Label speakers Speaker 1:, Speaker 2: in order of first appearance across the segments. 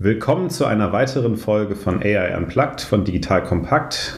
Speaker 1: Willkommen zu einer weiteren Folge von AI Unplugged von Digital Kompakt.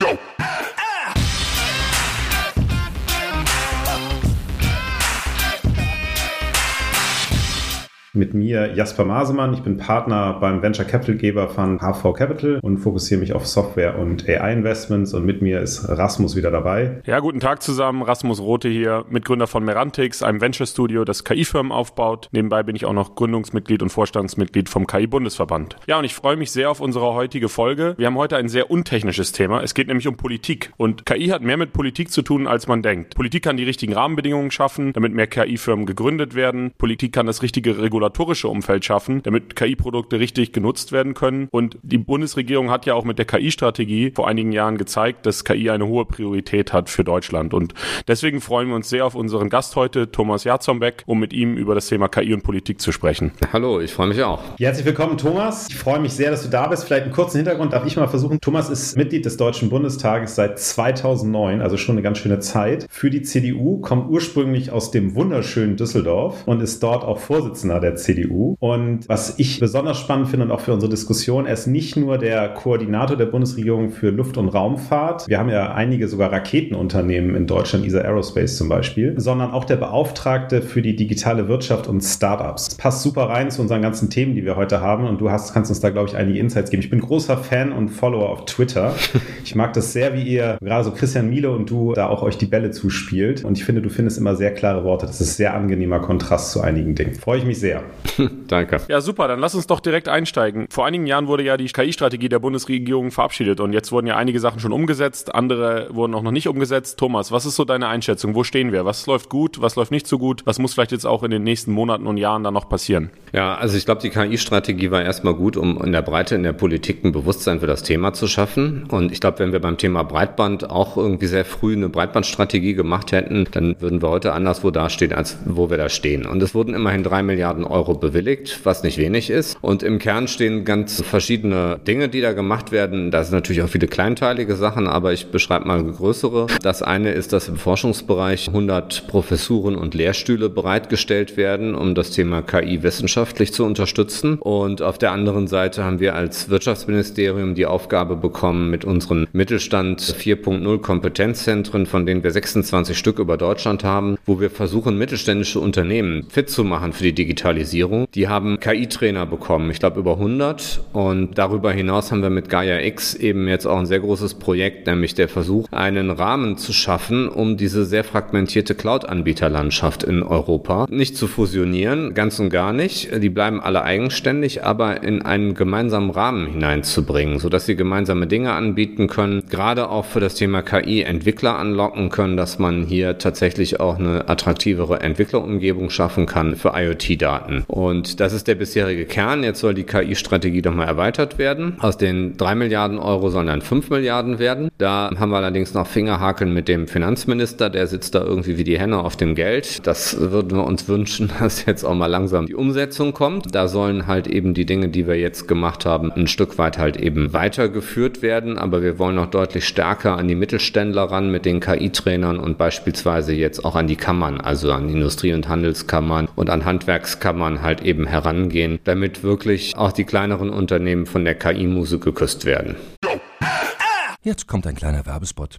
Speaker 1: Mit mir Jasper Masemann. Ich bin Partner beim Venture Capital Geber von HV Capital und fokussiere mich auf Software und AI Investments. Und mit mir ist Rasmus wieder dabei.
Speaker 2: Ja, guten Tag zusammen. Rasmus Rote hier, Mitgründer von Merantix, einem Venture Studio, das KI-Firmen aufbaut. Nebenbei bin ich auch noch Gründungsmitglied und Vorstandsmitglied vom KI-Bundesverband. Ja, und ich freue mich sehr auf unsere heutige Folge. Wir haben heute ein sehr untechnisches Thema. Es geht nämlich um Politik. Und KI hat mehr mit Politik zu tun, als man denkt. Politik kann die richtigen Rahmenbedingungen schaffen, damit mehr KI-Firmen gegründet werden. Politik kann das richtige Regularium regulatorische Umfeld schaffen, damit KI-Produkte richtig genutzt werden können. Und die Bundesregierung hat ja auch mit der KI-Strategie vor einigen Jahren gezeigt, dass KI eine hohe Priorität hat für Deutschland. Und deswegen freuen wir uns sehr auf unseren Gast heute, Thomas Jarzombeck, um mit ihm über das Thema KI und Politik zu sprechen.
Speaker 3: Hallo, ich freue mich auch.
Speaker 1: Herzlich willkommen, Thomas. Ich freue mich sehr, dass du da bist. Vielleicht einen kurzen Hintergrund darf ich mal versuchen. Thomas ist Mitglied des Deutschen Bundestages seit 2009, also schon eine ganz schöne Zeit. Für die CDU, kommt ursprünglich aus dem wunderschönen Düsseldorf und ist dort auch Vorsitzender der der CDU. Und was ich besonders spannend finde und auch für unsere Diskussion, er ist nicht nur der Koordinator der Bundesregierung für Luft- und Raumfahrt. Wir haben ja einige sogar Raketenunternehmen in Deutschland, ESA Aerospace zum Beispiel, sondern auch der Beauftragte für die digitale Wirtschaft und Startups. Das passt super rein zu unseren ganzen Themen, die wir heute haben. Und du hast, kannst uns da, glaube ich, einige Insights geben. Ich bin großer Fan und Follower auf Twitter. Ich mag das sehr, wie ihr, gerade so Christian Miele und du, da auch euch die Bälle zuspielt. Und ich finde, du findest immer sehr klare Worte. Das ist sehr angenehmer Kontrast zu einigen Dingen. Freue ich mich sehr.
Speaker 2: Danke. Ja, super. Dann lass uns doch direkt einsteigen. Vor einigen Jahren wurde ja die KI-Strategie der Bundesregierung verabschiedet und jetzt wurden ja einige Sachen schon umgesetzt, andere wurden auch noch nicht umgesetzt. Thomas, was ist so deine Einschätzung? Wo stehen wir? Was läuft gut? Was läuft nicht so gut? Was muss vielleicht jetzt auch in den nächsten Monaten und Jahren dann noch passieren?
Speaker 3: Ja, also ich glaube, die KI-Strategie war erstmal gut, um in der Breite in der Politik ein Bewusstsein für das Thema zu schaffen. Und ich glaube, wenn wir beim Thema Breitband auch irgendwie sehr früh eine Breitbandstrategie gemacht hätten, dann würden wir heute anderswo dastehen, als wo wir da stehen. Und es wurden immerhin drei Milliarden Euro bewilligt, was nicht wenig ist. Und im Kern stehen ganz verschiedene Dinge, die da gemacht werden. Da sind natürlich auch viele kleinteilige Sachen, aber ich beschreibe mal größere. Das eine ist, dass im Forschungsbereich 100 Professuren und Lehrstühle bereitgestellt werden, um das Thema KI wissenschaftlich zu unterstützen. Und auf der anderen Seite haben wir als Wirtschaftsministerium die Aufgabe bekommen, mit unseren Mittelstand 4.0 Kompetenzzentren, von denen wir 26 Stück über Deutschland haben, wo wir versuchen, mittelständische Unternehmen fit zu machen für die Digitalisierung Digitalisierung. Die haben KI-Trainer bekommen, ich glaube über 100. Und darüber hinaus haben wir mit Gaia X eben jetzt auch ein sehr großes Projekt, nämlich der Versuch, einen Rahmen zu schaffen, um diese sehr fragmentierte Cloud-Anbieterlandschaft in Europa nicht zu fusionieren, ganz und gar nicht. Die bleiben alle eigenständig, aber in einen gemeinsamen Rahmen hineinzubringen, sodass sie gemeinsame Dinge anbieten können, gerade auch für das Thema KI Entwickler anlocken können, dass man hier tatsächlich auch eine attraktivere Entwicklerumgebung schaffen kann für IoT-Daten. Und das ist der bisherige Kern. Jetzt soll die KI-Strategie nochmal erweitert werden. Aus den drei Milliarden Euro sollen dann fünf Milliarden werden. Da haben wir allerdings noch Fingerhakeln mit dem Finanzminister. Der sitzt da irgendwie wie die Henne auf dem Geld. Das würden wir uns wünschen, dass jetzt auch mal langsam die Umsetzung kommt. Da sollen halt eben die Dinge, die wir jetzt gemacht haben, ein Stück weit halt eben weitergeführt werden. Aber wir wollen noch deutlich stärker an die Mittelständler ran mit den KI-Trainern und beispielsweise jetzt auch an die Kammern, also an Industrie- und Handelskammern und an Handwerkskammern halt halt eben herangehen, damit wirklich auch die kleineren Unternehmen von der KI-Muse geküsst werden.
Speaker 4: Jetzt kommt ein kleiner Werbespot.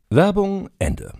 Speaker 4: Werbung Ende.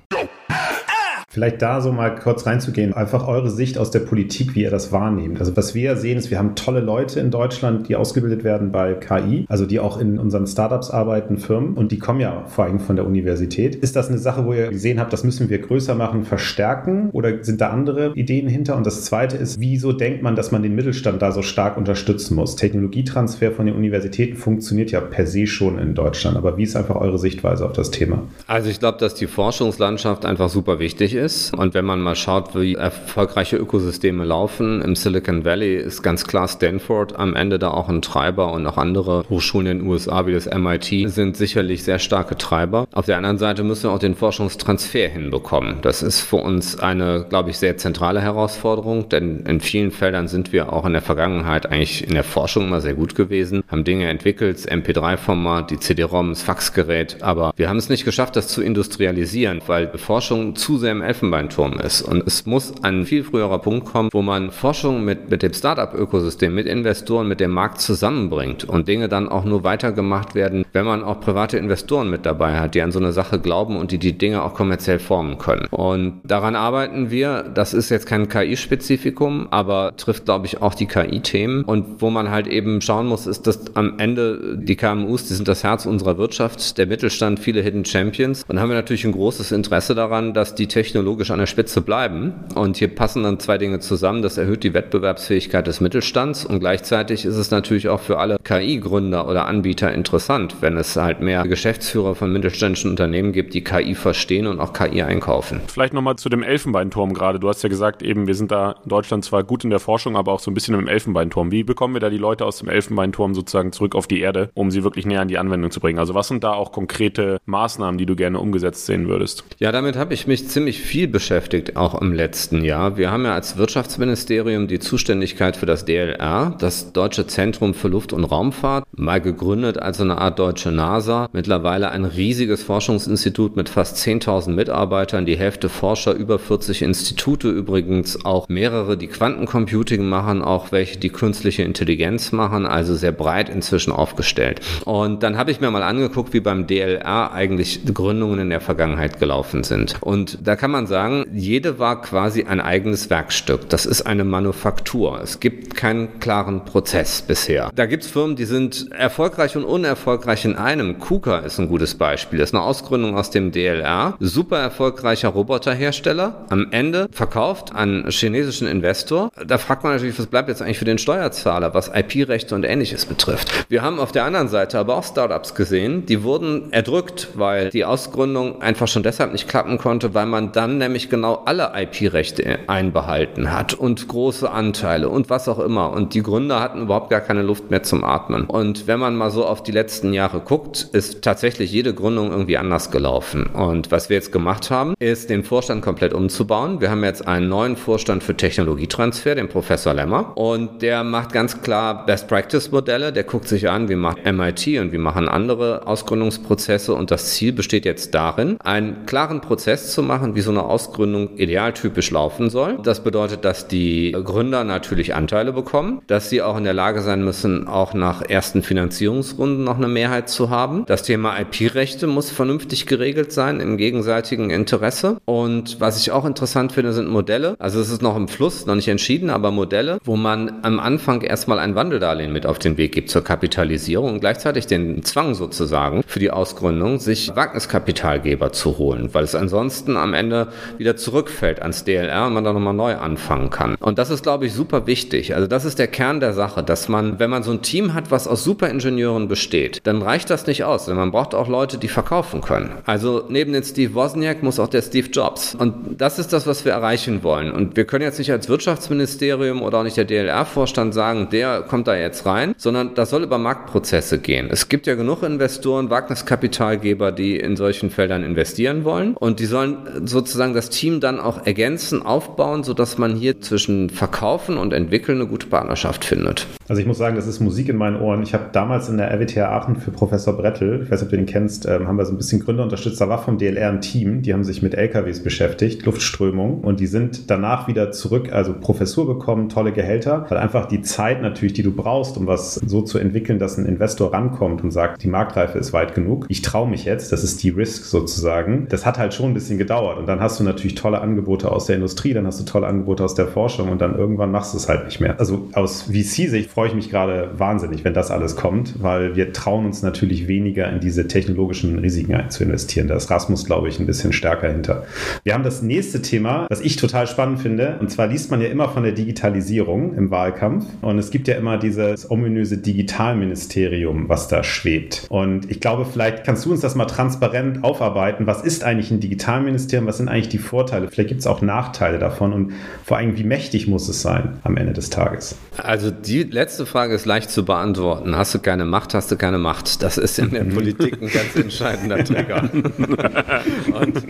Speaker 1: Vielleicht da so mal kurz reinzugehen, einfach eure Sicht aus der Politik, wie ihr das wahrnehmt. Also was wir sehen, ist, wir haben tolle Leute in Deutschland, die ausgebildet werden bei KI, also die auch in unseren Startups arbeiten, Firmen und die kommen ja vor allem von der Universität. Ist das eine Sache, wo ihr gesehen habt, das müssen wir größer machen, verstärken oder sind da andere Ideen hinter? Und das zweite ist, wieso denkt man, dass man den Mittelstand da so stark unterstützen muss? Technologietransfer von den Universitäten funktioniert ja per se schon in Deutschland, aber wie ist einfach eure Sichtweise auf das Thema?
Speaker 3: Also ich glaube, dass die Forschungslandschaft einfach super wichtig ist und wenn man mal schaut, wie erfolgreiche Ökosysteme laufen, im Silicon Valley ist ganz klar Stanford am Ende da auch ein Treiber und auch andere Hochschulen in den USA wie das MIT sind sicherlich sehr starke Treiber. Auf der anderen Seite müssen wir auch den Forschungstransfer hinbekommen. Das ist für uns eine, glaube ich, sehr zentrale Herausforderung, denn in vielen Feldern sind wir auch in der Vergangenheit eigentlich in der Forschung immer sehr gut gewesen, haben Dinge entwickelt, MP3-Format, die CD-ROM, das Faxgerät, aber wir haben es nicht geschafft, das zu industrialisieren, weil Forschung zu sehr im Elfenbeinturm ist. Und es muss ein viel früherer Punkt kommen, wo man Forschung mit, mit dem Startup-Ökosystem, mit Investoren, mit dem Markt zusammenbringt und Dinge dann auch nur weitergemacht werden, wenn man auch private Investoren mit dabei hat, die an so eine Sache glauben und die die Dinge auch kommerziell formen können. Und daran arbeiten wir. Das ist jetzt kein KI-Spezifikum, aber trifft, glaube ich, auch die KI-Themen. Und wo man halt eben schauen muss, ist, dass am Ende die KMUs, die sind das Herz unserer Wirtschaft, der Mittelstand, viele Hidden Champions. Und haben wir natürlich ein großes Interesse daran, dass die technologisch an der Spitze bleiben. Und hier passen dann zwei Dinge zusammen. Das erhöht die Wettbewerbsfähigkeit des Mittelstands und gleichzeitig ist es natürlich auch für alle KI-Gründer oder Anbieter interessant, wenn es halt mehr Geschäftsführer von mittelständischen Unternehmen gibt, die KI verstehen und auch KI einkaufen.
Speaker 2: Vielleicht nochmal zu dem Elfenbeinturm gerade. Du hast ja gesagt, eben, wir sind da in Deutschland zwar gut in der Forschung, aber auch so ein bisschen im Elfenbeinturm. Wie bekommen wir da die Leute aus dem Elfenbeinturm sozusagen zurück auf die Erde, um sie wirklich näher an die Anwendung zu bringen? Also was sind da auch konkrete Maßnahmen, die du gerne umgesetzt sehen würdest?
Speaker 3: Ja, damit habe ich mich ziemlich viel beschäftigt, auch im letzten Jahr. Wir haben ja als Wirtschaftsministerium die Zuständigkeit für das DLR, das Deutsche Zentrum für Luft- und Raumfahrt, mal gegründet als eine Art deutsche NASA. Mittlerweile ein riesiges Forschungsinstitut mit fast 10.000 Mitarbeitern, die Hälfte Forscher, über 40 Institute übrigens, auch mehrere, die Quantencomputing machen, auch welche, die künstliche Intelligenz machen, also sehr breit inzwischen aufgestellt. Und dann habe ich mir mal angeguckt, wie beim DLR eigentlich Gründungen in der Vergangenheit gelaufen sind. Und da kann man sagen, jede war quasi ein eigenes Werkstück. Das ist eine Manufaktur. Es gibt keinen klaren Prozess bisher. Da gibt es Firmen, die sind erfolgreich und unerfolgreich in einem. KUKA ist ein gutes Beispiel. Das ist eine Ausgründung aus dem DLR. Super erfolgreicher Roboterhersteller. Am Ende verkauft an chinesischen Investor. Da fragt man natürlich, was bleibt jetzt eigentlich für den Steuerzahler, was IP-Rechte und ähnliches betrifft. Wir haben auf der anderen Seite aber auch Startups gesehen, die wurden erdrückt, weil die Ausgründung einfach schon deshalb nicht klappen konnte, weil man dann nämlich genau alle IP-Rechte einbehalten hat und große Anteile und was auch immer. Und die Gründer hatten überhaupt gar keine Luft mehr zum Atmen. Und wenn man mal so auf die letzten Jahre guckt, ist tatsächlich jede Gründung irgendwie anders gelaufen. Und was wir jetzt gemacht haben, ist den Vorstand komplett umzubauen. Wir haben jetzt einen neuen Vorstand für Technologietransfer, den Professor Lemmer. Und der macht ganz klar Best Practice Modelle. Der guckt sich an, wie macht MIT und wie machen andere Ausgründungsprozesse. Und das Ziel besteht jetzt darin, einen klaren Prozess zu machen, wie so eine Ausgründung idealtypisch laufen soll. Das bedeutet, dass die Gründer natürlich Anteile bekommen, dass sie auch in der Lage sein müssen, auch nach ersten Finanzierungsrunden noch eine Mehrheit zu haben. Das Thema IP-Rechte muss vernünftig geregelt sein im gegenseitigen Interesse. Und was ich auch interessant finde, sind Modelle. Also es ist noch im Fluss, noch nicht entschieden, aber Modelle, wo man am Anfang erstmal ein Wandeldarlehen mit auf den Weg gibt zur Kapitalisierung und gleichzeitig den Zwang sozusagen für die Ausgründung, sich Wagniskapitalgeber zu holen, weil es ansonsten am Ende wieder zurückfällt ans DLR und man dann nochmal neu anfangen kann. Und das ist, glaube ich, super wichtig. Also das ist der Kern der Sache, dass man, wenn man so ein Team hat, was aus Superingenieuren besteht, dann reicht das nicht aus, denn man braucht auch Leute, die verkaufen können. Also neben den Steve Wozniak muss auch der Steve Jobs. Und das ist das, was wir erreichen wollen. Und wir können jetzt nicht als Wirtschaftsministerium oder auch nicht der DLR-Vorstand sagen, der kommt da jetzt rein, sondern das soll über Marktprozesse gehen. Es gibt ja genug Investoren, Wagniskapitalgeber, die in solchen Feldern investieren wollen. Und die sollen sozusagen das Team dann auch ergänzen, aufbauen, sodass man hier zwischen Verkaufen und Entwickeln eine gute Partnerschaft findet.
Speaker 1: Also ich muss sagen, das ist Musik in meinen Ohren. Ich habe damals in der RWTH Aachen für Professor Brettel, ich weiß nicht, ob du den kennst, ähm, haben wir so ein bisschen Gründer unterstützt. Da war vom DLR ein Team, die haben sich mit LKWs beschäftigt, Luftströmung, und die sind danach wieder zurück, also Professur bekommen, tolle Gehälter, weil einfach die Zeit natürlich, die du brauchst, um was so zu entwickeln, dass ein Investor rankommt und sagt, die Marktreife ist weit genug. Ich traue mich jetzt, das ist die Risk sozusagen. Das hat halt schon ein bisschen gedauert und dann hast du natürlich tolle Angebote aus der Industrie, dann hast du tolle Angebote aus der Forschung und dann irgendwann machst du es halt nicht mehr. Also aus VC-Sicht freue ich mich gerade wahnsinnig, wenn das alles kommt, weil wir trauen uns natürlich weniger in diese technologischen Risiken zu investieren. Da ist Rasmus, glaube ich, ein bisschen stärker hinter. Wir haben das nächste Thema, was ich total spannend finde, und zwar liest man ja immer von der Digitalisierung im Wahlkampf und es gibt ja immer dieses ominöse Digitalministerium, was da schwebt. Und ich glaube, vielleicht kannst du uns das mal transparent aufarbeiten. Was ist eigentlich ein Digitalministerium? Was sind eigentlich die Vorteile? Vielleicht gibt es auch Nachteile davon und vor allem, wie mächtig muss es sein am Ende des Tages?
Speaker 3: Also die letzte Frage ist leicht zu beantworten. Hast du keine Macht, hast du keine Macht. Das ist in der Politik ein ganz entscheidender Trigger. Und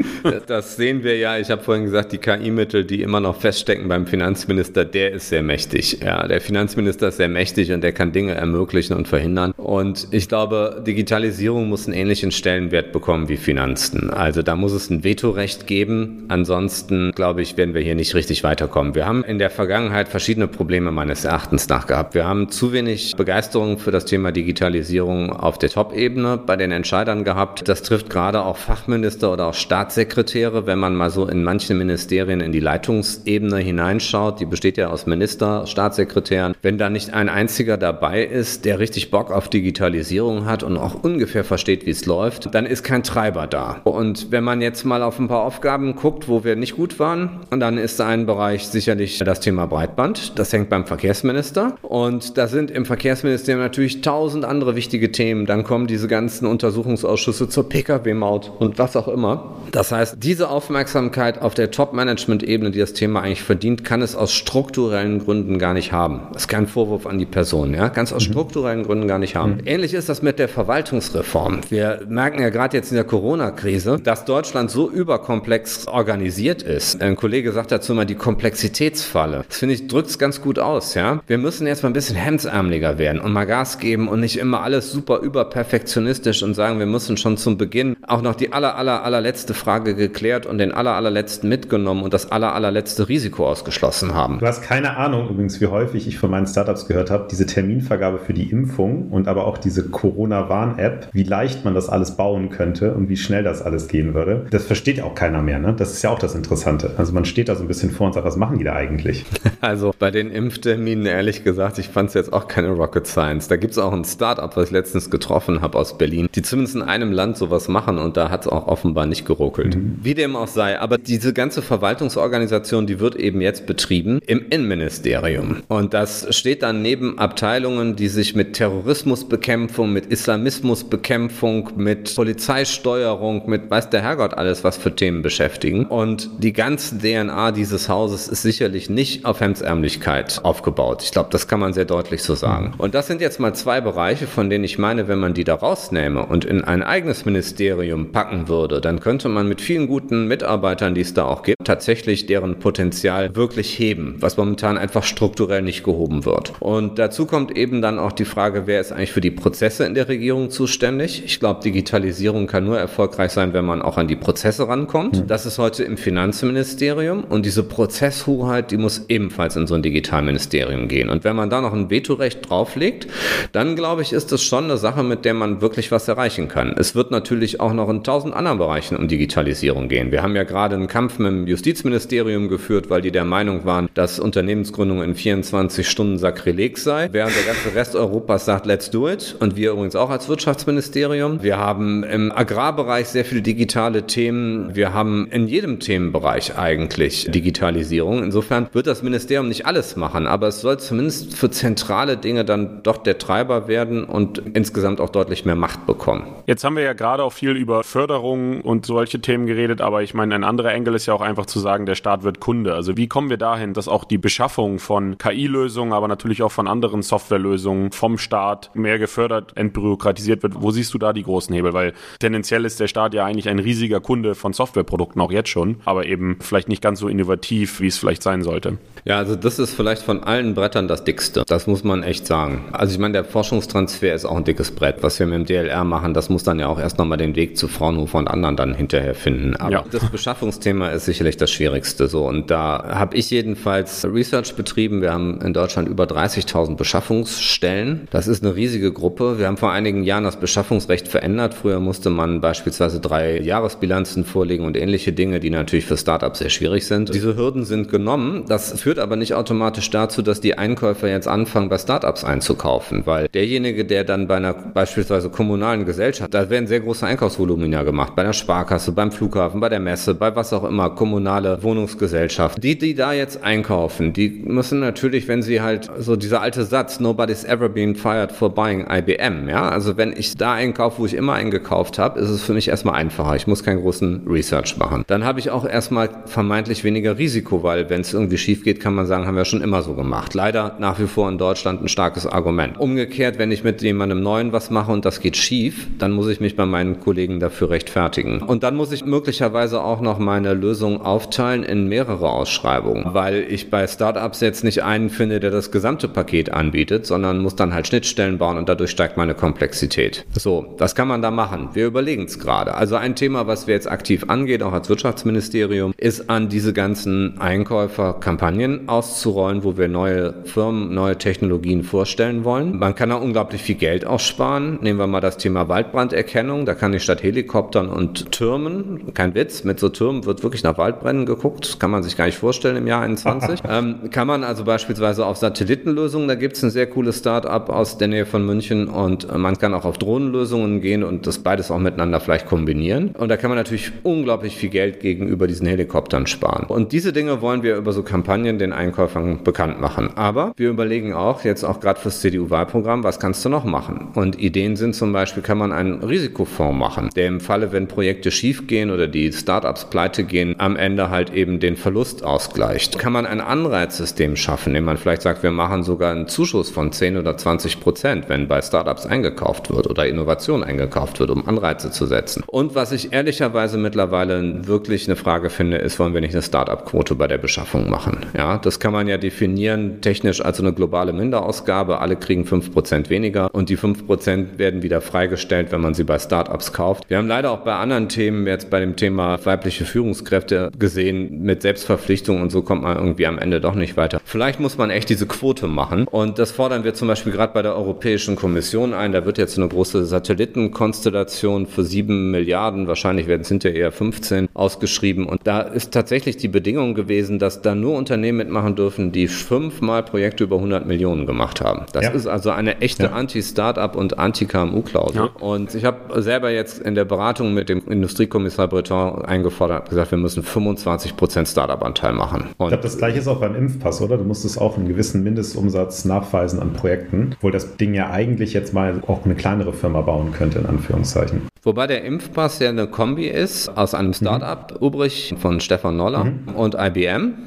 Speaker 3: das sehen wir ja. Ich habe vorhin gesagt, die KI-Mittel, die immer noch feststecken beim Finanzminister, der ist sehr mächtig. Ja, der Finanzminister ist sehr mächtig und der kann Dinge ermöglichen und verhindern. Und ich glaube, Digitalisierung muss einen ähnlichen Stellenwert bekommen wie Finanzen. Also da muss es ein Vetorecht geben. Ansonsten, glaube ich, werden wir hier nicht richtig weiterkommen. Wir haben in der Vergangenheit verschiedene Probleme meines Erachtens nach gehabt. Wir haben zu wenig Begeisterung für das Thema Digitalisierung auf der Top-Ebene bei den Entscheidern gehabt. Das trifft gerade auch Fachminister oder auch Staatssekretäre, wenn man mal so in manchen Ministerien in die Leitungsebene hineinschaut. Die besteht ja aus Minister, Staatssekretären. Wenn da nicht ein einziger dabei ist, der richtig Bock auf Digitalisierung hat und auch ungefähr versteht, wie es läuft, dann ist kein Treiber da. Und wenn man jetzt mal auf ein paar Aufgaben guckt, wo wir nicht gut waren, dann ist ein Bereich sicherlich das Thema Breitband. Das hängt beim Verkehrsminister. Und da sind im Verkehrsministerium natürlich tausend andere wichtige Themen. Dann kommen diese ganzen Untersuchungsausschüsse zur Pkw-Maut und was auch immer. Das heißt, diese Aufmerksamkeit auf der Top-Management-Ebene, die das Thema eigentlich verdient, kann es aus strukturellen Gründen gar nicht haben. Das ist kein Vorwurf an die Person, ja, kann es aus mhm. strukturellen Gründen gar nicht haben. Mhm. Ähnlich ist das mit der Verwaltungsreform. Wir merken ja gerade jetzt in der Corona-Krise, dass Deutschland so überkomplex organisiert ist. Ein Kollege sagt dazu immer die Komplexitätsfalle. Das finde ich, drückt es ganz gut aus, ja. Wir müssen jetzt mal ein bisschen hemdsärmeliger werden und mal Gas geben und nicht immer alles super überperfektionistisch und sagen, wir müssen schon zum Beginn auch noch die aller, aller, allerletzte Frage geklärt und den aller, allerletzten mitgenommen und das aller, allerletzte Risiko ausgeschlossen haben.
Speaker 1: Du hast keine Ahnung übrigens, wie häufig ich von meinen Startups gehört habe, diese Terminvergabe für die Impfung und aber auch diese Corona-Warn-App, wie leicht man das alles bauen könnte und wie schnell das alles gehen würde. Das versteht auch keiner mehr. Ne? Das ist ja auch das Interessante. Also man steht da so ein bisschen vor und sagt, was machen die da eigentlich?
Speaker 3: Also bei den Impfterminen, ehrlich gesagt, ich fand es jetzt auch keine Rocket Science. Da gibt es auch ein Startup, was ich letztens getroffen habe aus Berlin, die zumindest in einem Land sowas machen und da hat es auch offenbar nicht geruckelt. Mhm. Wie dem auch sei, aber diese ganze Verwaltungsorganisation, die wird eben jetzt betrieben im Innenministerium. Und das steht dann neben Abteilungen, die sich mit Terrorismusbekämpfung, mit Islamismusbekämpfung, mit Polizeisteuerung, mit weiß der Herrgott alles was für Themen beschäftigen. Und die ganze DNA dieses Hauses ist sicherlich nicht auf Hemdsärmlichkeit aufgebaut. Ich glaube, das kann man sehr deutlich so sagen. Und das sind jetzt mal zwei Bereiche, von denen ich meine, wenn man die da rausnähme und in ein eigenes Ministerium packen würde, dann könnte man mit vielen guten Mitarbeitern, die es da auch gibt, tatsächlich deren Potenzial wirklich heben, was momentan einfach strukturell nicht gehoben wird. Und dazu kommt eben dann auch die Frage, wer ist eigentlich für die Prozesse in der Regierung zuständig? Ich glaube, Digitalisierung kann nur erfolgreich sein, wenn man auch an die Prozesse rankommt. Mhm. Das ist heute im Finanzministerium und diese Prozesshoheit, die muss ebenfalls in so ein Digitalministerium gehen. Und wenn man da noch ein Vetorecht drauflegt, dann glaube ich, ist das schon eine Sache, mit der man wirklich was erreichen kann. Es wird natürlich auch noch in tausend anderen Bereichen um Digitalisierung gehen. Wir haben ja gerade einen Kampf mit dem Justizministerium geführt, weil die der Meinung waren, dass Unternehmensgründung in 24 Stunden Sakrileg sei, während der ganze Rest Europas sagt, let's do it. Und wir übrigens auch als Wirtschaftsministerium. Wir haben im Agrarbereich sehr viele digitale Themen. Wir haben in jedem Themenbereich eigentlich Digitalisierung. Insofern wird das Ministerium nicht alles machen, aber es soll zumindest für zentrale Dinge dann doch der Treiber werden und insgesamt auch deutlich mehr Macht bekommen.
Speaker 2: Jetzt haben wir ja gerade auch viel über Förderung und solche Themen geredet, aber ich meine, ein anderer Engel ist ja auch einfach zu sagen, der Staat wird Kunde. Also wie kommen wir dahin, dass auch die Beschaffung von KI-Lösungen, aber natürlich auch von anderen Softwarelösungen vom Staat mehr gefördert, entbürokratisiert wird? Wo siehst du da die großen Hebel? Weil tendenziell ist der Staat ja eigentlich ein riesiger Kunde von Softwareprodukten, auch jetzt schon, aber eben vielleicht nicht ganz so innovativ, wie es vielleicht sein sollte.
Speaker 3: Ja, also das ist vielleicht von allen Brettern das dickste. Das muss man echt sagen. Also ich meine, der Forschungstransfer ist auch ein dickes Brett. Was wir mit dem DLR machen, das muss dann ja auch erst nochmal den Weg zu Fraunhofer und anderen dann hinterher finden. Aber ja. das Beschaffungsthema ist sicherlich das Schwierigste so. Und da habe ich jedenfalls Research betrieben. Wir haben in Deutschland über 30.000 Beschaffungsstellen. Das ist eine riesige Gruppe. Wir haben vor einigen Jahren das Beschaffungsrecht verändert. Früher musste man beispielsweise drei Jahresbilanzen vorlegen und ähnliche Dinge, die natürlich für Startups sehr schwierig sind. Diese Hürden sind genommen. Das führt aber nicht automatisch dazu, dass die Einkäufer jetzt anfangen, bei Startups einzukaufen, weil derjenige, der dann bei einer beispielsweise kommunalen Gesellschaft, da werden sehr große Einkaufsvolumina gemacht, bei der Sparkasse, beim Flughafen, bei der Messe, bei was auch immer, kommunale Wohnungsgesellschaft. Die, die da jetzt einkaufen, die müssen natürlich, wenn sie halt so dieser alte Satz, nobody's ever been fired for buying IBM, ja, also wenn ich da einkaufe, wo ich immer eingekauft habe, ist es für mich erstmal einfacher. Ich muss keinen großen Research machen. Dann habe ich auch erstmal vermeintlich weniger Risiko, weil wenn es irgendwie schief geht, kann man sagen, haben wir schon immer so gemacht. Leider nach wie vor in Deutschland ein starkes Argument. Umgekehrt, wenn ich mit jemandem Neuen was mache und das geht schief, dann muss ich mich bei meinen Kollegen dafür rechtfertigen. Und dann muss ich möglicherweise auch noch meine Lösung aufteilen in mehrere Ausschreibungen, weil ich bei Startups jetzt nicht einen finde, der das gesamte Paket anbietet, sondern muss dann halt Schnittstellen bauen und dadurch steigt meine Komplexität. So, das kann man da machen. Wir überlegen es gerade. Also ein Thema, was wir jetzt aktiv angehen, auch als Wirtschaftsministerium, ist an diese ganzen Einkäufer Kampagnen auszurollen, wo wir neue Firmen, neue Technologien vorstellen wollen. Man kann da unglaublich viel Geld aussparen. Nehmen wir mal das Thema Waldbranderkennung. Da kann ich statt Helikoptern und Türmen, kein Witz, mit so Türmen wird wirklich nach Waldbränden geguckt. Das kann man sich gar nicht vorstellen im Jahr 21. ähm, kann man also beispielsweise auf Satellitenlösungen, da gibt es ein sehr cooles Start-up aus der Nähe von München und man kann auch auf Drohnenlösungen gehen und das beides auch miteinander vielleicht kombinieren. Und da kann man natürlich unglaublich viel Geld gegenüber diesen Helikoptern sparen. Und diese Dinge wollen wir über so Kampagnen den Einkäufern bekannt machen. Aber wir überlegen auch, jetzt auch gerade fürs CDU-Wahlprogramm, was kannst du noch machen? Und Ideen sind zum Beispiel, kann man einen Risikofonds machen, der im Falle, wenn Projekte schiefgehen oder die Startups pleite gehen, am Ende halt eben den Verlust ausgleicht. Kann man ein Anreizsystem schaffen, indem man vielleicht sagt, wir machen sogar einen Zuschuss von 10 oder 20 Prozent, wenn bei Startups eingekauft wird oder Innovation eingekauft wird, um Anreize zu setzen. Und was ich ehrlicherweise mittlerweile wirklich eine Frage finde, ist, wollen wir nicht eine Startup-Quote bei der Beschaffung machen? Ja, das kann man ja definieren technisch als eine globale Minderausgabe. Alle kriegen 5% weniger und die 5% werden wieder freigestellt, wenn man sie bei Startups kauft. Wir haben leider auch bei anderen Themen, jetzt bei dem Thema weibliche Führungskräfte gesehen, mit Selbstverpflichtung und so kommt man irgendwie am Ende doch nicht weiter. Vielleicht muss man echt diese Quote machen und das fordern wir zum Beispiel gerade bei der Europäischen Kommission ein. Da wird jetzt eine große Satellitenkonstellation für 7 Milliarden, wahrscheinlich werden es hinterher eher 15, ausgeschrieben und da ist tatsächlich die Bedingung gewesen, dass da nur Unternehmen mitmachen dürfen, die fünfmal Projekte über 100 Millionen gemacht haben. Das ja. ist also eine echte ja. Anti-Startup und Anti-KMU-Klausel. Ja. Und ich habe selber jetzt in der Beratung mit dem Industriekommissar Breton eingefordert, gesagt, wir müssen 25 Prozent Startup-Anteil machen.
Speaker 1: Und ich glaube, das gleiche ist auch beim Impfpass, oder? Du musstest auch einen gewissen Mindestumsatz nachweisen an Projekten, obwohl das Ding ja eigentlich jetzt mal auch eine kleinere Firma bauen könnte, in Anführungszeichen.
Speaker 3: Wobei der Impfpass ja eine Kombi ist aus einem Startup, mhm. Ubrich von Stefan Noller mhm. und IBM.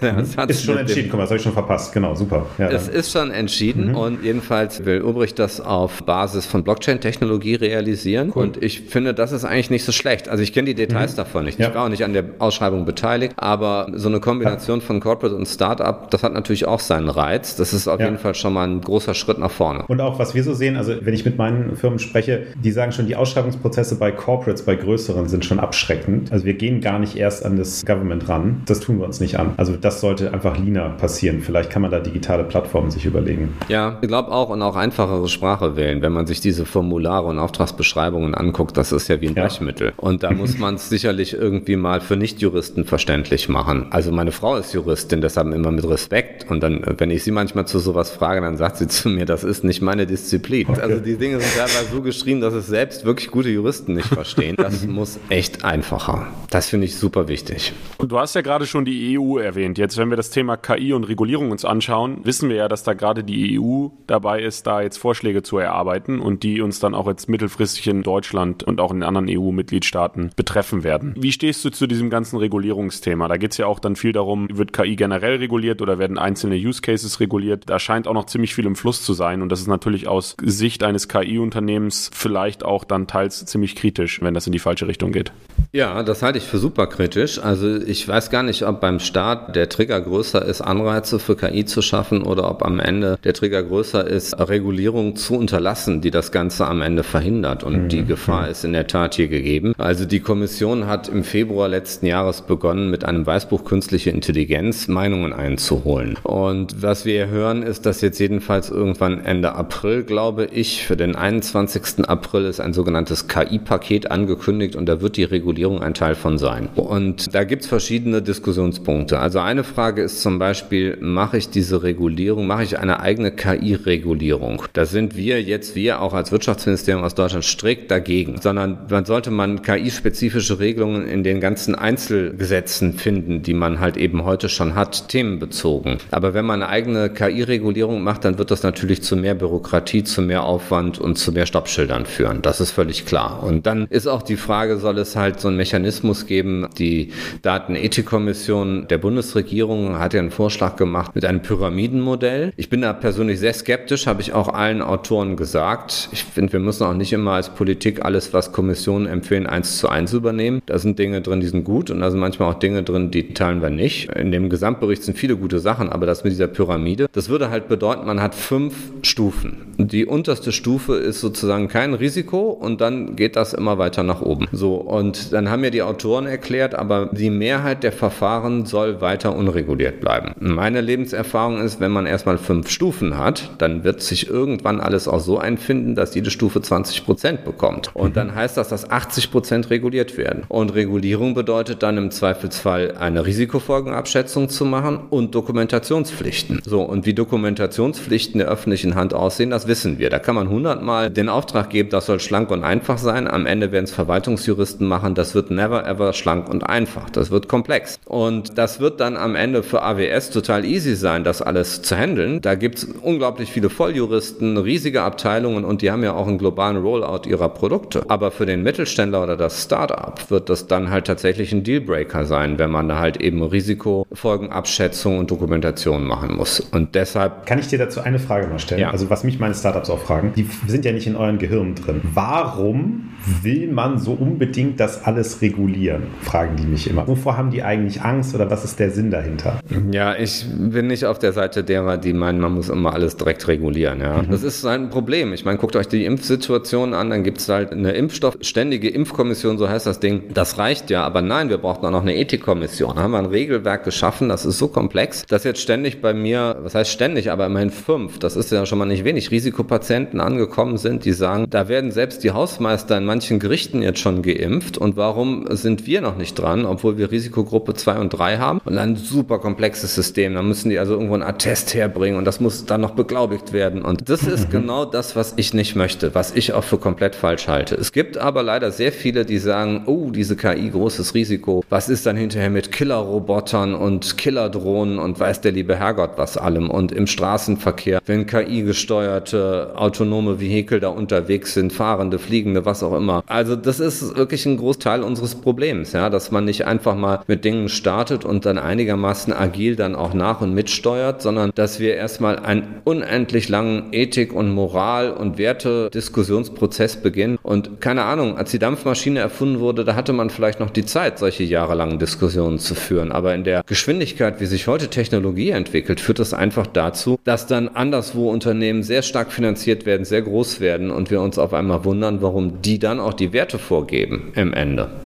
Speaker 1: Mhm. ist schon entschieden, guck mal, das habe ich schon verpasst, genau, super.
Speaker 3: Ja, es ist schon entschieden mhm. und jedenfalls will Ubrich das auf Basis von Blockchain-Technologie realisieren cool. und ich finde, das ist eigentlich nicht so schlecht. Also ich kenne die Details mhm. davon nicht. Ja. Ich war auch nicht an der Ausschreibung beteiligt, aber so eine Kombination ja. von Corporate und Startup, das hat natürlich auch seinen Reiz. Das ist auf jeden Fall schon mal ein großer Schritt nach vorne.
Speaker 1: Und auch was wir so sehen, also wenn ich mit meinen Firmen spreche, die sagen schon, die Ausschreibungsprozesse bei Corporates, bei größeren sind schon abschreckend. Also wir gehen gar nicht erst an das Government ran. Das tun wir uns nicht an. Also das sollte einfach leaner passieren. Vielleicht kann man da digitale Plattformen sich überlegen.
Speaker 3: Ja, ich glaube auch und auch einfachere Sprache wählen. Wenn man sich diese Formulare und Auftragsbeschreibungen anguckt, das ist ja wie ein ja. Brechmittel. Und da muss man es sicherlich irgendwie mal für Nichtjuristen verständlich machen. Also meine Frau ist Juristin, deshalb immer mit Respekt. Und dann, wenn ich sie manchmal zu sowas frage, dann sagt sie zu mir, das ist nicht meine Disziplin. Okay. Also die Dinge sind teilweise so geschrieben, dass es selbst wirklich gute Juristen nicht verstehen. Das muss echt einfacher. Das finde ich super wichtig.
Speaker 2: Und du hast ja gerade schon die EU erwähnt. Jetzt, wenn wir das Thema KI und Regulierung uns anschauen, wissen wir ja, dass da gerade die EU dabei ist, da jetzt Vorschläge zu erarbeiten und die uns dann auch jetzt mittelfristig in Deutschland und auch in anderen EU-Mitgliedstaaten betreffen werden. Wie stehst du zu diesem ganzen Regulierungsthema? Da geht es ja auch dann viel darum, wird KI generell reguliert oder werden einzelne Use Cases reguliert? Da scheint auch noch ziemlich viel im Fluss zu sein und das ist natürlich aus Sicht eines KI-Unternehmens vielleicht auch dann teils ziemlich kritisch, wenn das in die falsche Richtung geht.
Speaker 3: Ja, das halte ich für super kritisch. Also ich weiß gar nicht, ob beim Staat der Trigger größer ist, Anreize für KI zu schaffen oder ob am Ende der Trigger größer ist, Regulierung zu unterlassen, die das Ganze am Ende verhindert. Und mhm. die Gefahr ist in der Tat hier gegeben. Also die Kommission hat im Februar letzten Jahres begonnen, mit einem Weißbuch Künstliche Intelligenz Meinungen einzuholen. Und was wir hören, ist, dass jetzt jedenfalls irgendwann Ende April, glaube ich, für den 21. April ist ein sogenanntes KI-Paket angekündigt und da wird die Regulierung Regulierung ein Teil von sein. Und da gibt es verschiedene Diskussionspunkte. Also eine Frage ist zum Beispiel, mache ich diese Regulierung, mache ich eine eigene KI-Regulierung? Da sind wir jetzt, wir auch als Wirtschaftsministerium aus Deutschland strikt dagegen, sondern man sollte man KI-spezifische Regelungen in den ganzen Einzelgesetzen finden, die man halt eben heute schon hat, themenbezogen. Aber wenn man eine eigene KI-Regulierung macht, dann wird das natürlich zu mehr Bürokratie, zu mehr Aufwand und zu mehr Stoppschildern führen. Das ist völlig klar. Und dann ist auch die Frage, soll es halt so einen Mechanismus geben. Die Datenethikkommission der Bundesregierung hat ja einen Vorschlag gemacht mit einem Pyramidenmodell. Ich bin da persönlich sehr skeptisch, habe ich auch allen Autoren gesagt. Ich finde, wir müssen auch nicht immer als Politik alles, was Kommissionen empfehlen, eins zu eins übernehmen. Da sind Dinge drin, die sind gut und da sind manchmal auch Dinge drin, die teilen wir nicht. In dem Gesamtbericht sind viele gute Sachen, aber das mit dieser Pyramide, das würde halt bedeuten, man hat fünf Stufen. Die unterste Stufe ist sozusagen kein Risiko und dann geht das immer weiter nach oben. So, und dann haben ja die Autoren erklärt, aber die Mehrheit der Verfahren soll weiter unreguliert bleiben. Meine Lebenserfahrung ist, wenn man erstmal fünf Stufen hat, dann wird sich irgendwann alles auch so einfinden, dass jede Stufe 20 Prozent bekommt. Und dann heißt das, dass 80 Prozent reguliert werden. Und Regulierung bedeutet dann im Zweifelsfall eine Risikofolgenabschätzung zu machen und Dokumentationspflichten. So, und wie Dokumentationspflichten der öffentlichen Hand aussehen, das wissen wir. Da kann man hundertmal den Auftrag geben, das soll schlank und einfach sein. Am Ende werden es Verwaltungsjuristen machen, das wird never ever schlank und einfach. Das wird komplex. Und das wird dann am Ende für AWS total easy sein, das alles zu handeln. Da gibt es unglaublich viele Volljuristen, riesige Abteilungen und die haben ja auch einen globalen Rollout ihrer Produkte. Aber für den Mittelständler oder das Startup wird das dann halt tatsächlich ein Dealbreaker sein, wenn man da halt eben Risikofolgenabschätzung und Dokumentation machen muss. Und deshalb.
Speaker 1: Kann ich dir dazu eine Frage mal stellen? Ja. Also was mich meine Startups auch fragen, die sind ja nicht in euren Gehirnen drin. Warum will man so unbedingt das alles regulieren? Fragen die mich immer. Wovor haben die eigentlich Angst oder was ist der Sinn dahinter?
Speaker 3: Ja, ich bin nicht auf der Seite derer, die meinen, man muss immer alles direkt regulieren. Ja. Mhm. Das ist ein Problem. Ich meine, guckt euch die Impfsituation an, dann gibt es halt eine Impfstoffständige Impfkommission, so heißt das Ding. Das reicht ja, aber nein, wir brauchen auch noch eine Ethikkommission. Da haben wir ein Regelwerk geschaffen, das ist so komplex, dass jetzt ständig bei mir, was heißt ständig, aber immerhin fünf, das ist ja schon mal nicht wenig, Risikopatienten angekommen sind, die sagen, da werden selbst die Hausmeister in manchen Gerichten jetzt schon geimpft und warum sind wir noch nicht dran, obwohl wir Risikogruppe 2 und 3 haben und ein super komplexes System. Da müssen die also irgendwo einen Attest herbringen und das muss dann noch beglaubigt werden und das ist mhm. genau das, was ich nicht möchte, was ich auch für komplett falsch halte. Es gibt aber leider sehr viele, die sagen, oh, diese KI, großes Risiko. Was ist dann hinterher mit Killerrobotern und Killerdrohnen und weiß der liebe Herrgott was allem und im Straßenverkehr, wenn KI gesteuerte autonome Vehikel da unterwegs sind, fahrende, fliegende, was auch immer. Also das ist wirklich ein Großteil unseres Problems, ja, dass man nicht einfach mal mit Dingen startet und dann einigermaßen agil dann auch nach und mitsteuert, sondern dass wir erstmal einen unendlich langen Ethik- und Moral- und Werte-Diskussionsprozess beginnen. Und keine Ahnung, als die Dampfmaschine erfunden wurde, da hatte man vielleicht noch die Zeit, solche jahrelangen Diskussionen zu führen. Aber in der Geschwindigkeit, wie sich heute Technologie entwickelt, führt das einfach dazu, dass dann anderswo Unternehmen sehr stark finanziert werden, sehr groß werden und wir uns auf einmal wundern, warum die dann auch die Werte vorgeben im Ende.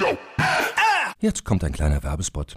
Speaker 4: Jetzt kommt ein kleiner Werbespot.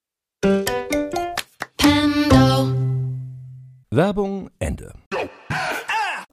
Speaker 4: Werbung Ende.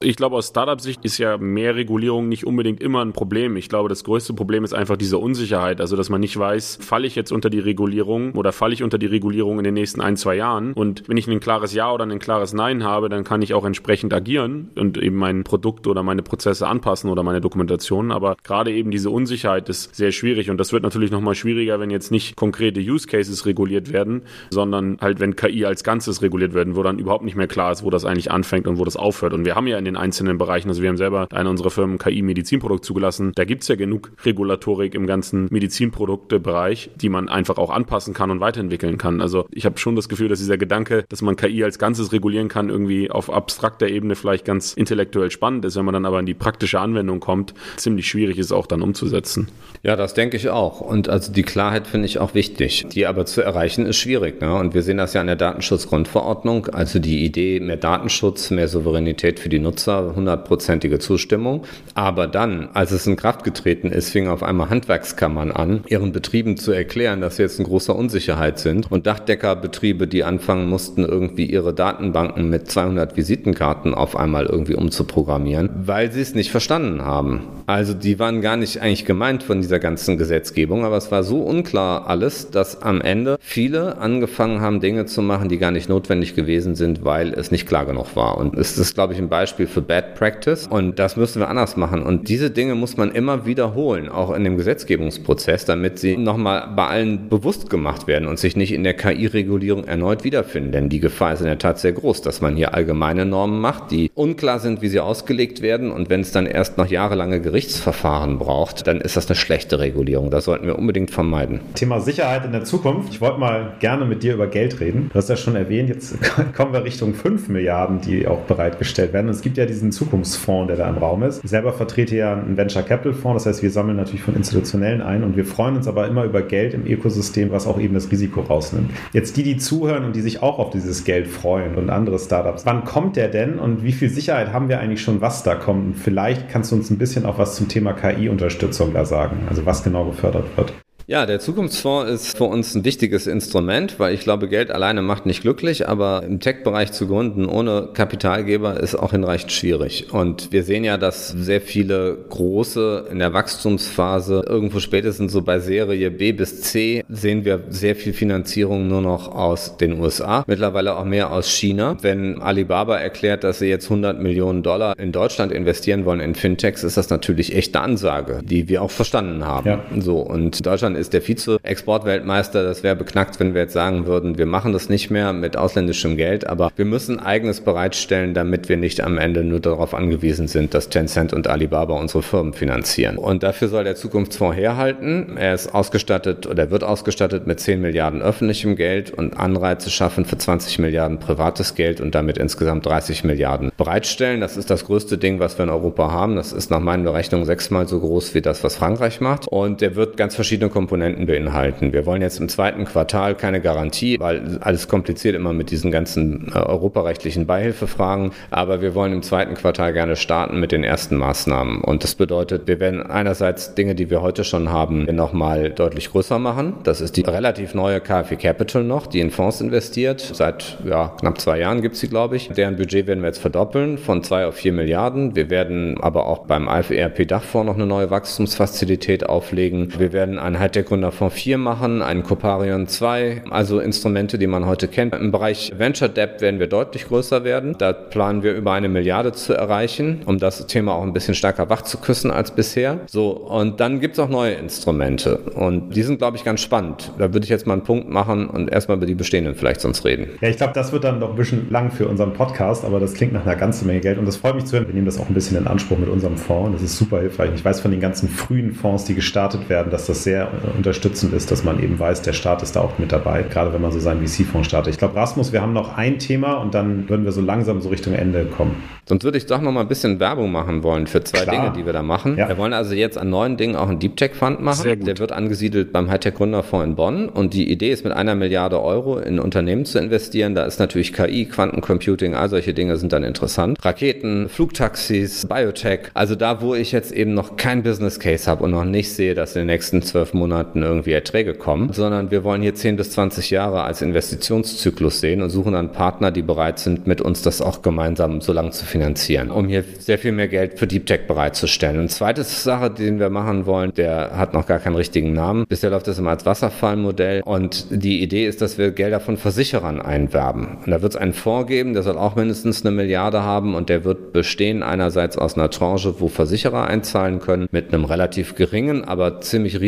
Speaker 2: Ich glaube, aus Startup-Sicht ist ja mehr Regulierung nicht unbedingt immer ein Problem. Ich glaube, das größte Problem ist einfach diese Unsicherheit. Also, dass man nicht weiß, falle ich jetzt unter die Regulierung oder falle ich unter die Regulierung in den nächsten ein, zwei Jahren. Und wenn ich ein klares Ja oder ein klares Nein habe, dann kann ich auch entsprechend agieren und eben mein Produkt oder meine Prozesse anpassen oder meine Dokumentation. Aber gerade eben diese Unsicherheit ist sehr schwierig. Und das wird natürlich nochmal schwieriger, wenn jetzt nicht konkrete Use Cases reguliert werden, sondern halt, wenn KI als Ganzes reguliert werden, wo dann überhaupt nicht mehr klar ist, wo das eigentlich anfängt und wo das aufhört. Und wir haben ja in den einzelnen Bereichen, also wir haben selber eine unserer Firmen KI-Medizinprodukt zugelassen, da gibt es ja genug Regulatorik im ganzen Medizinproduktebereich, die man einfach auch anpassen kann und weiterentwickeln kann. Also ich habe schon das Gefühl, dass dieser Gedanke, dass man KI als Ganzes regulieren kann, irgendwie auf abstrakter Ebene vielleicht ganz intellektuell spannend ist, wenn man dann aber in die praktische Anwendung kommt, ziemlich schwierig ist auch dann umzusetzen.
Speaker 3: Ja, das denke ich auch. Und also die Klarheit finde ich auch wichtig. Die aber zu erreichen ist schwierig. Ne? Und wir sehen das ja an der Datenschutzgrundverordnung. Also die Idee mehr Datenschutz, mehr Souveränität für die Nutzer, hundertprozentige Zustimmung. Aber dann, als es in Kraft getreten ist, fingen auf einmal Handwerkskammern an, ihren Betrieben zu erklären, dass sie jetzt in großer Unsicherheit sind. Und Dachdeckerbetriebe, die anfangen mussten, irgendwie ihre Datenbanken mit 200 Visitenkarten auf einmal irgendwie umzuprogrammieren, weil sie es nicht verstanden haben. Also die waren gar nicht eigentlich gemeint von dieser ganzen Gesetzgebung, aber es war so unklar alles, dass am Ende viele angefangen haben, Dinge zu machen, die gar nicht notwendig gewesen sind, weil es nicht klar genug war. Und es ist, glaube ich, ein Beispiel für Bad Practice und das müssen wir anders machen. Und diese Dinge muss man immer wiederholen, auch in dem Gesetzgebungsprozess, damit sie nochmal bei allen bewusst gemacht werden und sich nicht in der KI-Regulierung erneut wiederfinden. Denn die Gefahr ist in der Tat sehr groß, dass man hier allgemeine Normen macht, die unklar sind, wie sie ausgelegt werden. Und wenn es dann erst noch jahrelange Gerichtsverfahren braucht, dann ist das eine schlechte Regulierung. Das sollten wir unbedingt vermeiden.
Speaker 1: Thema Sicherheit in der Zukunft. Ich wollte mal gerne mit dir über Geld reden. Du hast ja schon erwähnt, jetzt kommen wir Richtung 5 Milliarden, die auch bereitgestellt werden. Und es gibt ja diesen Zukunftsfonds, der da im Raum ist. Ich selber vertrete ja einen Venture Capital Fonds. Das heißt, wir sammeln natürlich von Institutionellen ein und wir freuen uns aber immer über Geld im Ökosystem, was auch eben das Risiko rausnimmt. Jetzt die, die zuhören und die sich auch auf dieses Geld freuen und andere Startups. Wann kommt der denn und wie viel Sicherheit haben wir eigentlich schon, was da kommt? Und vielleicht kannst du uns ein bisschen auch was zum Thema KI-Unterstützung da sagen, also was genau gefördert wird.
Speaker 3: Ja, der Zukunftsfonds ist für uns ein wichtiges Instrument, weil ich glaube, Geld alleine macht nicht glücklich, aber im Tech-Bereich zu gründen ohne Kapitalgeber ist auch hinreichend schwierig. Und wir sehen ja, dass sehr viele große in der Wachstumsphase, irgendwo spätestens so bei Serie B bis C, sehen wir sehr viel Finanzierung nur noch aus den USA, mittlerweile auch mehr aus China. Wenn Alibaba erklärt, dass sie jetzt 100 Millionen Dollar in Deutschland investieren wollen in Fintechs, ist das natürlich echt eine Ansage, die wir auch verstanden haben. Ja. So, und Deutschland ist der Vize-Exportweltmeister. Das wäre beknackt, wenn wir jetzt sagen würden, wir machen das nicht mehr mit ausländischem Geld, aber wir müssen eigenes bereitstellen, damit wir nicht am Ende nur darauf angewiesen sind, dass Tencent und Alibaba unsere Firmen finanzieren. Und dafür soll der Zukunftsfonds herhalten. Er ist ausgestattet oder wird ausgestattet mit 10 Milliarden öffentlichem Geld und Anreize schaffen für 20 Milliarden privates Geld und damit insgesamt 30 Milliarden bereitstellen. Das ist das größte Ding, was wir in Europa haben. Das ist nach meinen Berechnungen sechsmal so groß wie das, was Frankreich macht. Und der wird ganz verschiedene Komponenten Komponenten beinhalten. Wir wollen jetzt im zweiten Quartal keine Garantie, weil alles kompliziert immer mit diesen ganzen äh, europarechtlichen Beihilfefragen. Aber wir wollen im zweiten Quartal gerne starten mit den ersten Maßnahmen. Und das bedeutet, wir werden einerseits Dinge, die wir heute schon haben, nochmal deutlich größer machen. Das ist die relativ neue KfW Capital noch, die in Fonds investiert. Seit ja, knapp zwei Jahren gibt es sie, glaube ich. Deren Budget werden wir jetzt verdoppeln von zwei auf vier Milliarden. Wir werden aber auch beim AFERP Dachfonds noch eine neue Wachstumsfazilität auflegen. Wir werden einen Hightech Gründerfonds 4 machen, einen Coparion 2, also Instrumente, die man heute kennt. Im Bereich Venture Debt werden wir deutlich größer werden. Da planen wir über eine Milliarde zu erreichen, um das Thema auch ein bisschen stärker wach zu küssen als bisher. So, und dann gibt es auch neue Instrumente und die sind, glaube ich, ganz spannend. Da würde ich jetzt mal einen Punkt machen und erstmal über die bestehenden vielleicht sonst reden.
Speaker 1: Ja, ich glaube, das wird dann noch ein bisschen lang für unseren Podcast, aber das klingt nach einer ganzen Menge Geld und das freut mich zu hören. Wir nehmen das auch ein bisschen in Anspruch mit unserem Fonds. Das ist super hilfreich. Ich weiß von den ganzen frühen Fonds, die gestartet werden, dass das sehr unterstützend ist, dass man eben weiß, der Staat ist da auch mit dabei, gerade wenn man so seinen VC-Fonds startet. Ich glaube, Rasmus, wir haben noch ein Thema und dann würden wir so langsam so Richtung Ende kommen.
Speaker 3: Sonst würde ich doch noch mal ein bisschen Werbung machen wollen für zwei Klar. Dinge, die wir da machen. Ja. Wir wollen also jetzt an neuen Dingen auch einen Deep Tech Fund machen. Sehr gut. Der wird angesiedelt beim Hightech Gründerfonds in Bonn und die Idee ist mit einer Milliarde Euro in Unternehmen zu investieren. Da ist natürlich KI, Quantencomputing, all solche Dinge sind dann interessant. Raketen, Flugtaxis, Biotech. Also da, wo ich jetzt eben noch kein Business Case habe und noch nicht sehe, dass in den nächsten zwölf Monaten Monaten irgendwie Erträge kommen, sondern wir wollen hier 10 bis 20 Jahre als Investitionszyklus sehen und suchen dann Partner, die bereit sind, mit uns das auch gemeinsam so lang zu finanzieren, um hier sehr viel mehr Geld für Deep Tech bereitzustellen. Und zweite Sache, die wir machen wollen, der hat noch gar keinen richtigen Namen. Bisher läuft das immer als Wasserfallmodell und die Idee ist, dass wir Gelder von Versicherern einwerben. Und da wird es einen Fonds geben, der soll auch mindestens eine Milliarde haben und der wird bestehen einerseits aus einer Tranche, wo Versicherer einzahlen können, mit einem relativ geringen, aber ziemlich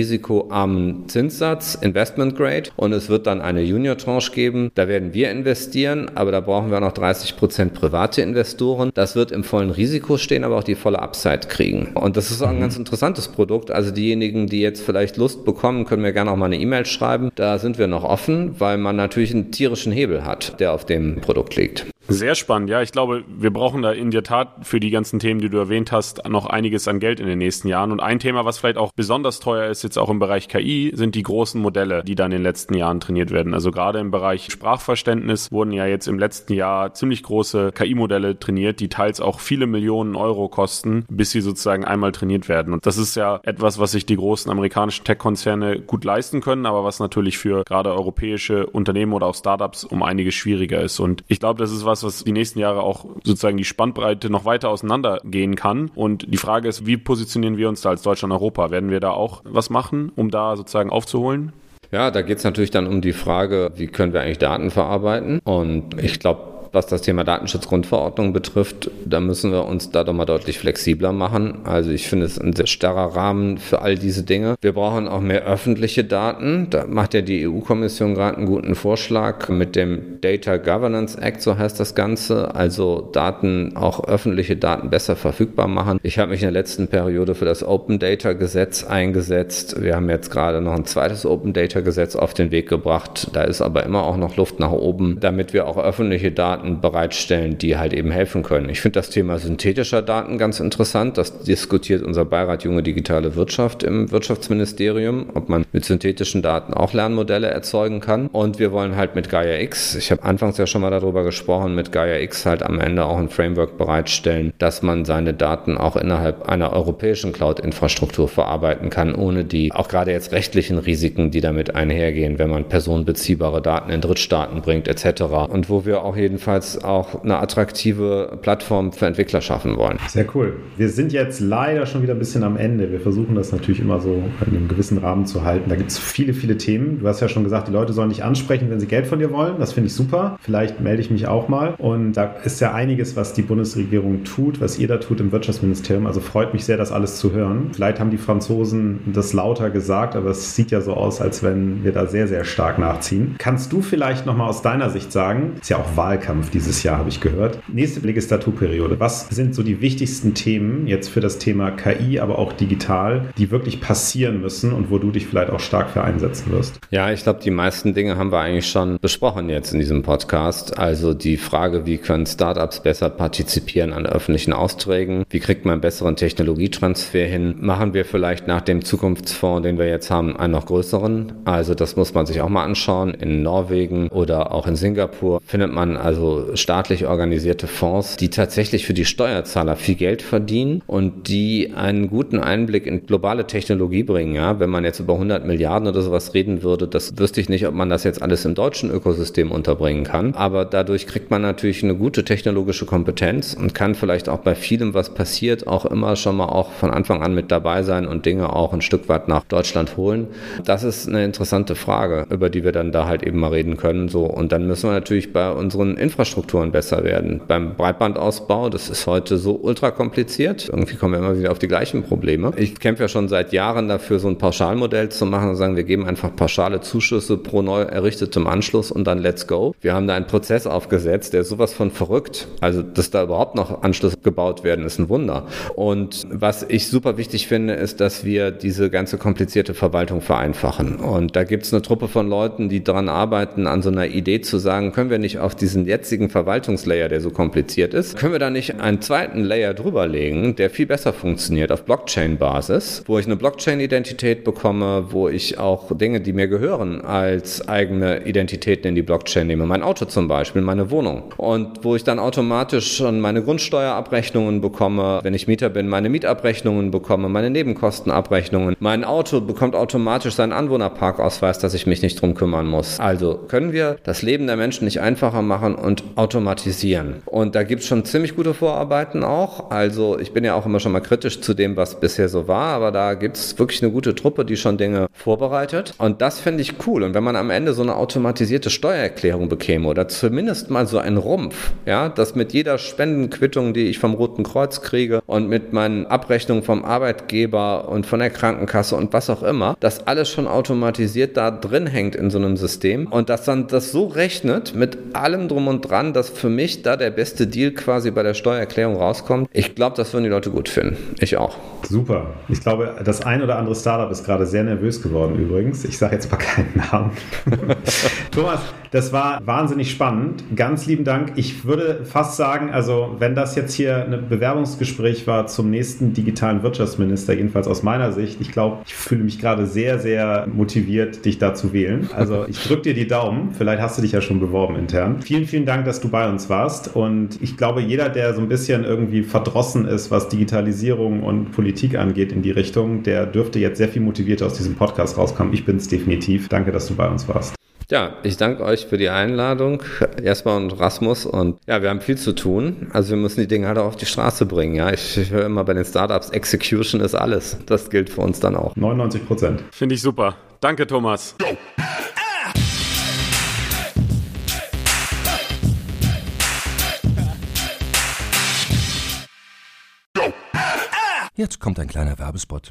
Speaker 3: risikoarmen Zinssatz, Investment Grade. Und es wird dann eine Junior Tranche geben, da werden wir investieren, aber da brauchen wir noch 30 Prozent private Investoren. Das wird im vollen Risiko stehen, aber auch die volle Upside kriegen. Und das ist auch ein mhm. ganz interessantes Produkt. Also diejenigen, die jetzt vielleicht Lust bekommen, können mir gerne auch mal eine E-Mail schreiben. Da sind wir noch offen, weil man natürlich einen tierischen Hebel hat, der auf dem Produkt liegt.
Speaker 2: Sehr spannend, ja. Ich glaube, wir brauchen da in der Tat für die ganzen Themen, die du erwähnt hast, noch einiges an Geld in den nächsten Jahren. Und ein Thema, was vielleicht auch besonders teuer ist, jetzt auch im Bereich KI, sind die großen Modelle, die da in den letzten Jahren trainiert werden. Also gerade im Bereich Sprachverständnis wurden ja jetzt im letzten Jahr ziemlich große KI-Modelle trainiert, die teils auch viele Millionen Euro kosten, bis sie sozusagen einmal trainiert werden. Und das ist ja etwas, was sich die großen amerikanischen Tech-Konzerne gut leisten können, aber was natürlich für gerade europäische Unternehmen oder auch Startups um einiges schwieriger ist. Und ich glaube, das ist was, was die nächsten Jahre auch sozusagen die Spannbreite noch weiter auseinandergehen kann. Und die Frage ist, wie positionieren wir uns da als Deutschland Europa? Werden wir da auch was machen, um da sozusagen aufzuholen?
Speaker 3: Ja, da geht es natürlich dann um die Frage, wie können wir eigentlich Daten verarbeiten? Und ich glaube, was das Thema Datenschutzgrundverordnung betrifft, da müssen wir uns da doch mal deutlich flexibler machen. Also ich finde es ein sehr starrer Rahmen für all diese Dinge. Wir brauchen auch mehr öffentliche Daten. Da macht ja die EU-Kommission gerade einen guten Vorschlag mit dem Data Governance Act, so heißt das Ganze. Also Daten, auch öffentliche Daten besser verfügbar machen. Ich habe mich in der letzten Periode für das Open Data Gesetz eingesetzt. Wir haben jetzt gerade noch ein zweites Open Data Gesetz auf den Weg gebracht. Da ist aber immer auch noch Luft nach oben, damit wir auch öffentliche Daten Daten bereitstellen, die halt eben helfen können. Ich finde das Thema synthetischer Daten ganz interessant. Das diskutiert unser Beirat Junge Digitale Wirtschaft im Wirtschaftsministerium, ob man mit synthetischen Daten auch Lernmodelle erzeugen kann. Und wir wollen halt mit Gaia X, ich habe anfangs ja schon mal darüber gesprochen, mit Gaia X halt am Ende auch ein Framework bereitstellen, dass man seine Daten auch innerhalb einer europäischen Cloud-Infrastruktur verarbeiten kann, ohne die auch gerade jetzt rechtlichen Risiken, die damit einhergehen, wenn man personenbeziehbare Daten in Drittstaaten bringt etc. Und wo wir auch jedenfalls jedenfalls auch eine attraktive Plattform für Entwickler schaffen wollen.
Speaker 1: Sehr cool. Wir sind jetzt leider schon wieder ein bisschen am Ende. Wir versuchen das natürlich immer so in einem gewissen Rahmen zu halten. Da gibt es viele, viele Themen. Du hast ja schon gesagt, die Leute sollen dich ansprechen, wenn sie Geld von dir wollen. Das finde ich super. Vielleicht melde ich mich auch mal. Und da ist ja einiges, was die Bundesregierung tut, was ihr da tut im Wirtschaftsministerium. Also freut mich sehr, das alles zu hören. Vielleicht haben die Franzosen das lauter gesagt, aber es sieht ja so aus, als wenn wir da sehr, sehr stark nachziehen. Kannst du vielleicht nochmal aus deiner Sicht sagen, ist ja auch Wahlkampf, Wahlkampf dieses Jahr, habe ich gehört. Nächste Legislaturperiode. Was sind so die wichtigsten Themen jetzt für das Thema KI, aber auch digital, die wirklich passieren müssen und wo du dich vielleicht auch stark für einsetzen wirst?
Speaker 3: Ja, ich glaube, die meisten Dinge haben wir eigentlich schon besprochen jetzt in diesem Podcast. Also die Frage, wie können Startups besser partizipieren an öffentlichen Aufträgen? Wie kriegt man besseren Technologietransfer hin? Machen wir vielleicht nach dem Zukunftsfonds, den wir jetzt haben, einen noch größeren? Also das muss man sich auch mal anschauen. In Norwegen oder auch in Singapur findet man also staatlich organisierte Fonds, die tatsächlich für die Steuerzahler viel Geld verdienen und die einen guten Einblick in globale Technologie bringen. Ja, wenn man jetzt über 100 Milliarden oder sowas reden würde, das wüsste ich nicht, ob man das jetzt alles im deutschen Ökosystem unterbringen kann. Aber dadurch kriegt man natürlich eine gute technologische Kompetenz und kann vielleicht auch bei vielem, was passiert, auch immer schon mal auch von Anfang an mit dabei sein und Dinge auch ein Stück weit nach Deutschland holen. Das ist eine interessante Frage, über die wir dann da halt eben mal reden können. So und dann müssen wir natürlich bei unseren Infrastrukturen Infrastrukturen besser werden. Beim Breitbandausbau, das ist heute so ultra kompliziert. Irgendwie kommen wir immer wieder auf die gleichen Probleme. Ich kämpfe ja schon seit Jahren dafür, so ein Pauschalmodell zu machen und sagen, wir geben einfach pauschale Zuschüsse pro neu errichtetem Anschluss und dann let's go. Wir haben da einen Prozess aufgesetzt, der ist sowas von verrückt. Also, dass da überhaupt noch Anschlüsse gebaut werden, ist ein Wunder. Und was ich super wichtig finde, ist, dass wir diese ganze komplizierte Verwaltung vereinfachen. Und da gibt es eine Truppe von Leuten, die daran arbeiten, an so einer Idee zu sagen, können wir nicht auf diesen jetzt jetzigen Verwaltungslayer, der so kompliziert ist, können wir da nicht einen zweiten Layer drüberlegen, der viel besser funktioniert auf Blockchain-Basis, wo ich eine Blockchain-Identität bekomme, wo ich auch Dinge, die mir gehören, als eigene Identitäten in die Blockchain nehme. Mein Auto zum Beispiel, meine Wohnung. Und wo ich dann automatisch schon meine Grundsteuerabrechnungen bekomme, wenn ich Mieter bin, meine Mietabrechnungen bekomme, meine Nebenkostenabrechnungen. Mein Auto bekommt automatisch seinen Anwohnerparkausweis, dass ich mich nicht drum kümmern muss. Also können wir das Leben der Menschen nicht einfacher machen und automatisieren. Und da gibt es schon ziemlich gute Vorarbeiten auch. Also ich bin ja auch immer schon mal kritisch zu dem, was bisher so war, aber da gibt es wirklich eine gute Truppe, die schon Dinge vorbereitet. Und das finde ich cool. Und wenn man am Ende so eine automatisierte Steuererklärung bekäme oder zumindest mal so einen Rumpf, ja, dass mit jeder Spendenquittung, die ich vom Roten Kreuz kriege und mit meinen Abrechnungen vom Arbeitgeber und von der Krankenkasse und was auch immer, dass alles schon automatisiert da drin hängt in so einem System und dass dann das so rechnet mit allem drum und dran, dass für mich da der beste Deal quasi bei der Steuererklärung rauskommt. Ich glaube, das würden die Leute gut finden. Ich auch.
Speaker 1: Super. Ich glaube, das ein oder andere Startup ist gerade sehr nervös geworden übrigens. Ich sage jetzt mal keinen Namen. Thomas, das war wahnsinnig spannend. Ganz lieben Dank. Ich würde fast sagen, also wenn das jetzt hier ein Bewerbungsgespräch war zum nächsten digitalen Wirtschaftsminister, jedenfalls aus meiner Sicht, ich glaube, ich fühle mich gerade sehr, sehr motiviert, dich da zu wählen. Also ich drücke dir die Daumen. Vielleicht hast du dich ja schon beworben intern. Vielen, vielen Dank, dass du bei uns warst. Und ich glaube, jeder, der so ein bisschen irgendwie verdrossen ist, was Digitalisierung und Politik angeht in die Richtung, der dürfte jetzt sehr viel motivierter aus diesem Podcast rauskommen. Ich bin es definitiv. Danke, dass du bei uns warst.
Speaker 3: Ja, ich danke euch für die Einladung. Erstmal und Rasmus. Und ja, wir haben viel zu tun. Also wir müssen die Dinge halt auch auf die Straße bringen. Ja, ich, ich höre immer bei den Startups, Execution ist alles. Das gilt für uns dann auch.
Speaker 1: 99 Prozent.
Speaker 2: Finde ich super. Danke, Thomas.
Speaker 4: Jetzt kommt ein kleiner Werbespot.